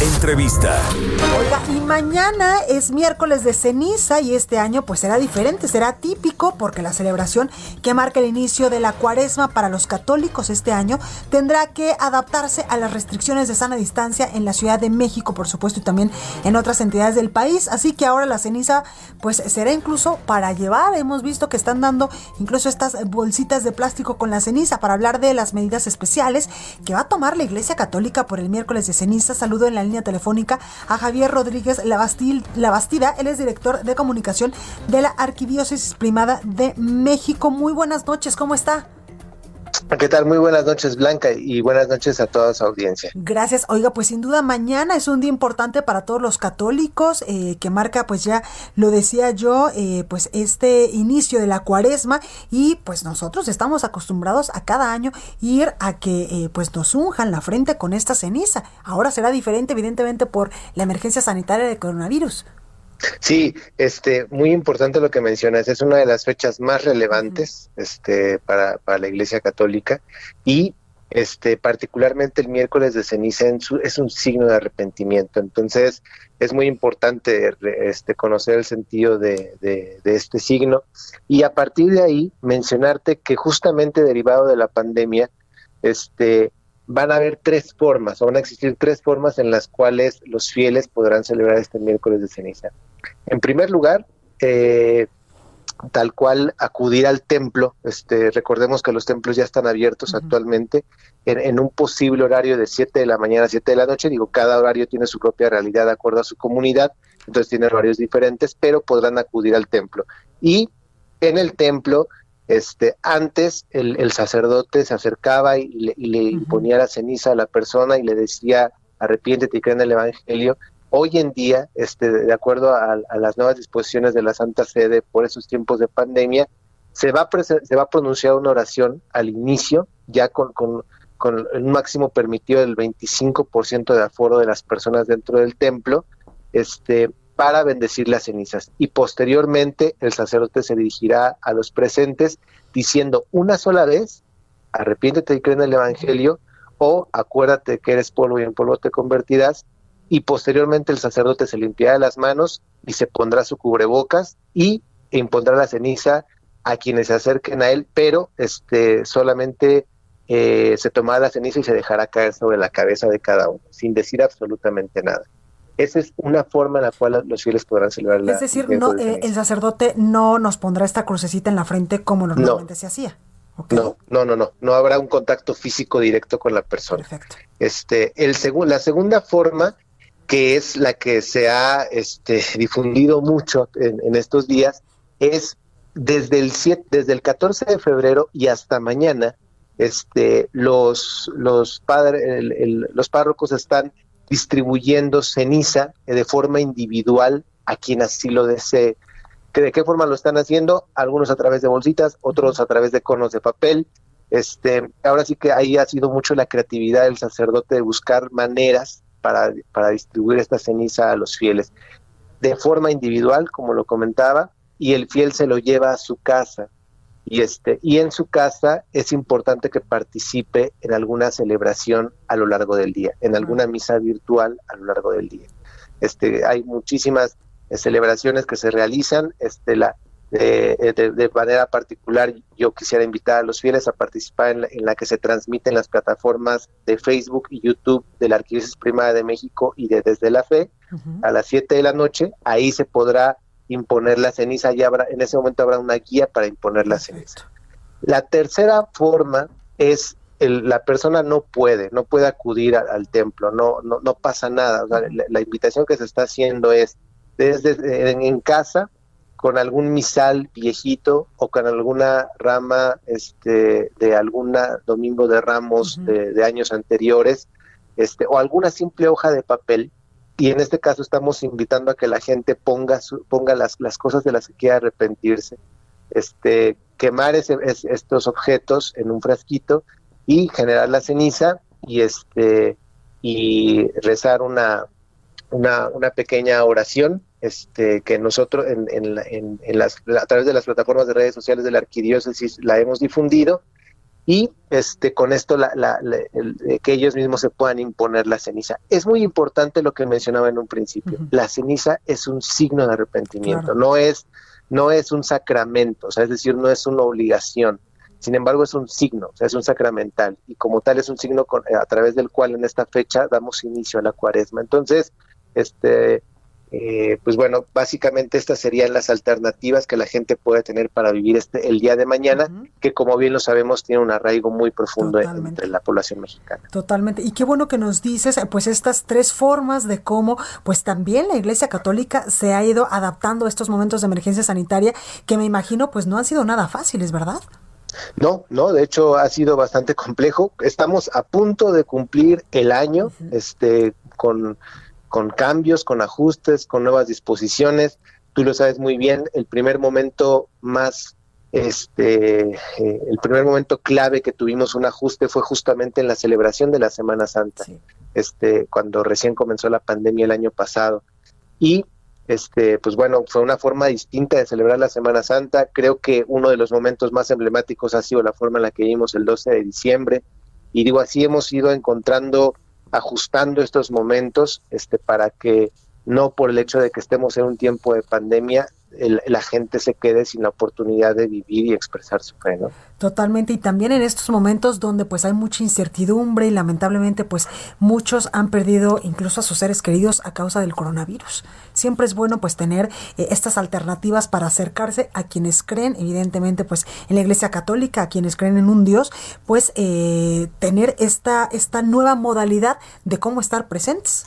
Entrevista. Oiga, y mañana es miércoles de ceniza y este año pues será diferente, será típico porque la celebración que marca el inicio de la cuaresma para los católicos este año tendrá que adaptarse a las restricciones de sana distancia en la Ciudad de México, por supuesto, y también en otras entidades del país. Así que ahora la ceniza pues será incluso para llevar. Hemos visto que están dando incluso estas bolsitas de plástico con la ceniza para hablar de las medidas especiales que va a tomar la Iglesia Católica por el miércoles de ceniza. Saludo en la línea telefónica a Javier Rodríguez Labastida. Él es director de comunicación de la Arquidiócesis Primada de México. Muy buenas noches, ¿cómo está? ¿Qué tal? Muy buenas noches, Blanca, y buenas noches a toda su audiencia. Gracias. Oiga, pues sin duda mañana es un día importante para todos los católicos, eh, que marca, pues ya lo decía yo, eh, pues este inicio de la cuaresma, y pues nosotros estamos acostumbrados a cada año ir a que eh, pues nos unjan la frente con esta ceniza. Ahora será diferente, evidentemente, por la emergencia sanitaria de coronavirus. Sí, este, muy importante lo que mencionas, es una de las fechas más relevantes este, para, para la Iglesia Católica y este, particularmente el miércoles de ceniza es un signo de arrepentimiento. Entonces, es muy importante este, conocer el sentido de, de, este signo y a partir de ahí mencionarte que justamente derivado de la pandemia, este, van a haber tres formas, o van a existir tres formas en las cuales los fieles podrán celebrar este miércoles de ceniza. En primer lugar, eh, tal cual acudir al templo, este, recordemos que los templos ya están abiertos actualmente en, un posible horario de 7 de la mañana a 7 de la noche, digo, cada horario tiene su propia realidad de acuerdo a su comunidad, entonces tiene horarios diferentes, pero podrán acudir al templo. Y en el templo este, antes el, sacerdote se acercaba y le, imponía la ceniza a la persona y le decía, arrepiéntete y cree en el Evangelio. Hoy en día, este, de acuerdo a, las nuevas disposiciones de la Santa Sede por esos tiempos de pandemia, se va, a se va a pronunciar una oración al inicio, ya con, un máximo permitido del 25% de aforo de las personas dentro del templo, este, para bendecir las cenizas. Y posteriormente el sacerdote se dirigirá a los presentes diciendo una sola vez, arrepiéntete y cree en el Evangelio, o acuérdate que eres polvo y en polvo te convertirás, y posteriormente el sacerdote se limpiará las manos y se pondrá su cubrebocas y impondrá la ceniza a quienes se acerquen a él, pero este solamente eh, se tomará la ceniza y se dejará caer sobre la cabeza de cada uno, sin decir absolutamente nada. Esa es una forma en la cual los fieles podrán celebrar la Es decir, no, eh, el sacerdote no nos pondrá esta crucecita en la frente como normalmente se hacía. No, no, no, no, no habrá un contacto físico directo con la persona. Perfecto. Este, el la segunda forma, que es la que se ha este, difundido mucho en, estos días, es desde el desde el 14 de febrero y hasta mañana, este, los los padres, los párrocos están distribuyendo ceniza de forma individual a quien así lo desee. ¿De qué forma lo están haciendo? Algunos a través de bolsitas, otros a través de conos de papel. Este, ahora sí que ahí ha sido mucho la creatividad del sacerdote de buscar maneras para, para distribuir esta ceniza a los fieles. De forma individual, como lo comentaba, y el fiel se lo lleva a su casa y este y en su casa es importante que participe en alguna celebración a lo largo del día, en alguna misa virtual a lo largo del día. Este hay muchísimas eh, celebraciones que se realizan, este la de, de, manera particular yo quisiera invitar a los fieles a participar en la, en la que se transmiten las plataformas de Facebook y YouTube de la Arquidiócesis Primada de México y de Desde la Fe a las 7 de la noche. Ahí se podrá imponer la ceniza, y habrá, en ese momento habrá una guía para imponer la ceniza. La tercera forma es el, la persona no puede, no puede acudir al templo, no, no, no pasa nada. la, invitación que se está haciendo es desde en, casa con algún misal viejito o con alguna rama este, de alguna domingo de ramos de, de, años anteriores, este, o alguna simple hoja de papel. Y en este caso estamos invitando a que la gente ponga, ponga las, las cosas de las que quiera arrepentirse, este, quemar ese, estos objetos en un frasquito y generar la ceniza y este y rezar una, una, una pequeña oración este, que nosotros en, en, en, las, a través de las plataformas de redes sociales de la arquidiócesis la hemos difundido y este, con esto la, la, que ellos mismos se puedan imponer la ceniza. Es muy importante lo que mencionaba en un principio. La ceniza es un signo de arrepentimiento, no, es, no es un sacramento, o sea, es decir, no es una obligación. Sin embargo, es un signo, o sea, es un sacramental y como tal es un signo a través del cual en esta fecha damos inicio a la cuaresma. Entonces, este, eh, pues bueno, básicamente estas serían las alternativas que la gente puede tener para vivir este el día de mañana, que como bien lo sabemos tiene un arraigo muy profundo entre la población mexicana. Totalmente. Y qué bueno que nos dices, pues estas tres formas de cómo, pues también la Iglesia Católica se ha ido adaptando a estos momentos de emergencia sanitaria, que me imagino, pues no han sido nada fáciles, ¿verdad? No, no, de hecho ha sido bastante complejo. Estamos a punto de cumplir el año, este, con con cambios, con ajustes, con nuevas disposiciones. Tú lo sabes muy bien, el primer momento más, este, eh, el primer momento clave que tuvimos un ajuste fue justamente en la celebración de la Semana Santa, este, cuando recién comenzó la pandemia el año pasado. Y este, pues bueno, fue una forma distinta de celebrar la Semana Santa. Creo que uno de los momentos más emblemáticos ha sido la forma en la que vimos el 12 de diciembre. Y digo, así hemos ido encontrando ajustando estos momentos este, para que no por el hecho de que estemos en un tiempo de pandemia la gente se quede sin la oportunidad de vivir y expresar su fe, ¿no? Totalmente, y también en estos momentos donde pues hay mucha incertidumbre y lamentablemente pues muchos han perdido incluso a sus seres queridos a causa del coronavirus. Siempre es bueno pues tener eh, estas alternativas para acercarse a quienes creen, evidentemente pues en la Iglesia Católica, a quienes creen en un Dios, pues eh, tener esta, esta nueva modalidad de cómo estar presentes.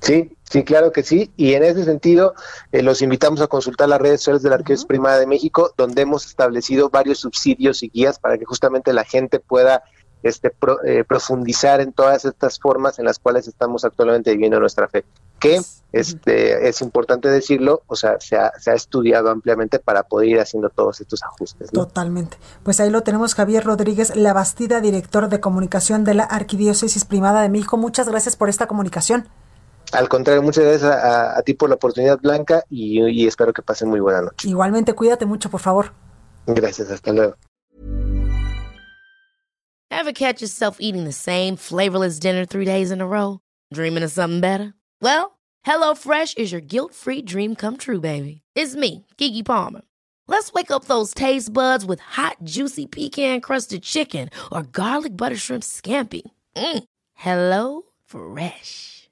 Sí, sí, claro que sí. Y en ese sentido, eh, los invitamos a consultar las redes sociales de la Arquidiócesis Primada de México, donde hemos establecido varios subsidios y guías para que justamente la gente pueda este, eh, profundizar en todas estas formas en las cuales estamos actualmente viviendo nuestra fe. Que este, es importante decirlo, o sea, se ha, se ha, estudiado ampliamente para poder ir haciendo todos estos ajustes. Totalmente. Pues ahí lo tenemos, Javier Rodríguez La Bastida, director de comunicación de la Arquidiócesis Primada de México. Muchas gracias por esta comunicación. Al contrario, muchas gracias a, ti por la oportunidad, Blanca, y, espero que pasen muy buena noche. Igualmente, cuídate mucho, por favor. Gracias, hasta luego. Ever catch yourself eating the same flavorless dinner three days in a row? Dreaming of something better? Well, HelloFresh is your guilt-free dream come true, baby. It's me, Kiki Palmer. Let's wake up those taste buds with hot, juicy pecan-crusted chicken or garlic butter shrimp scampi. Mm. Hello Fresh.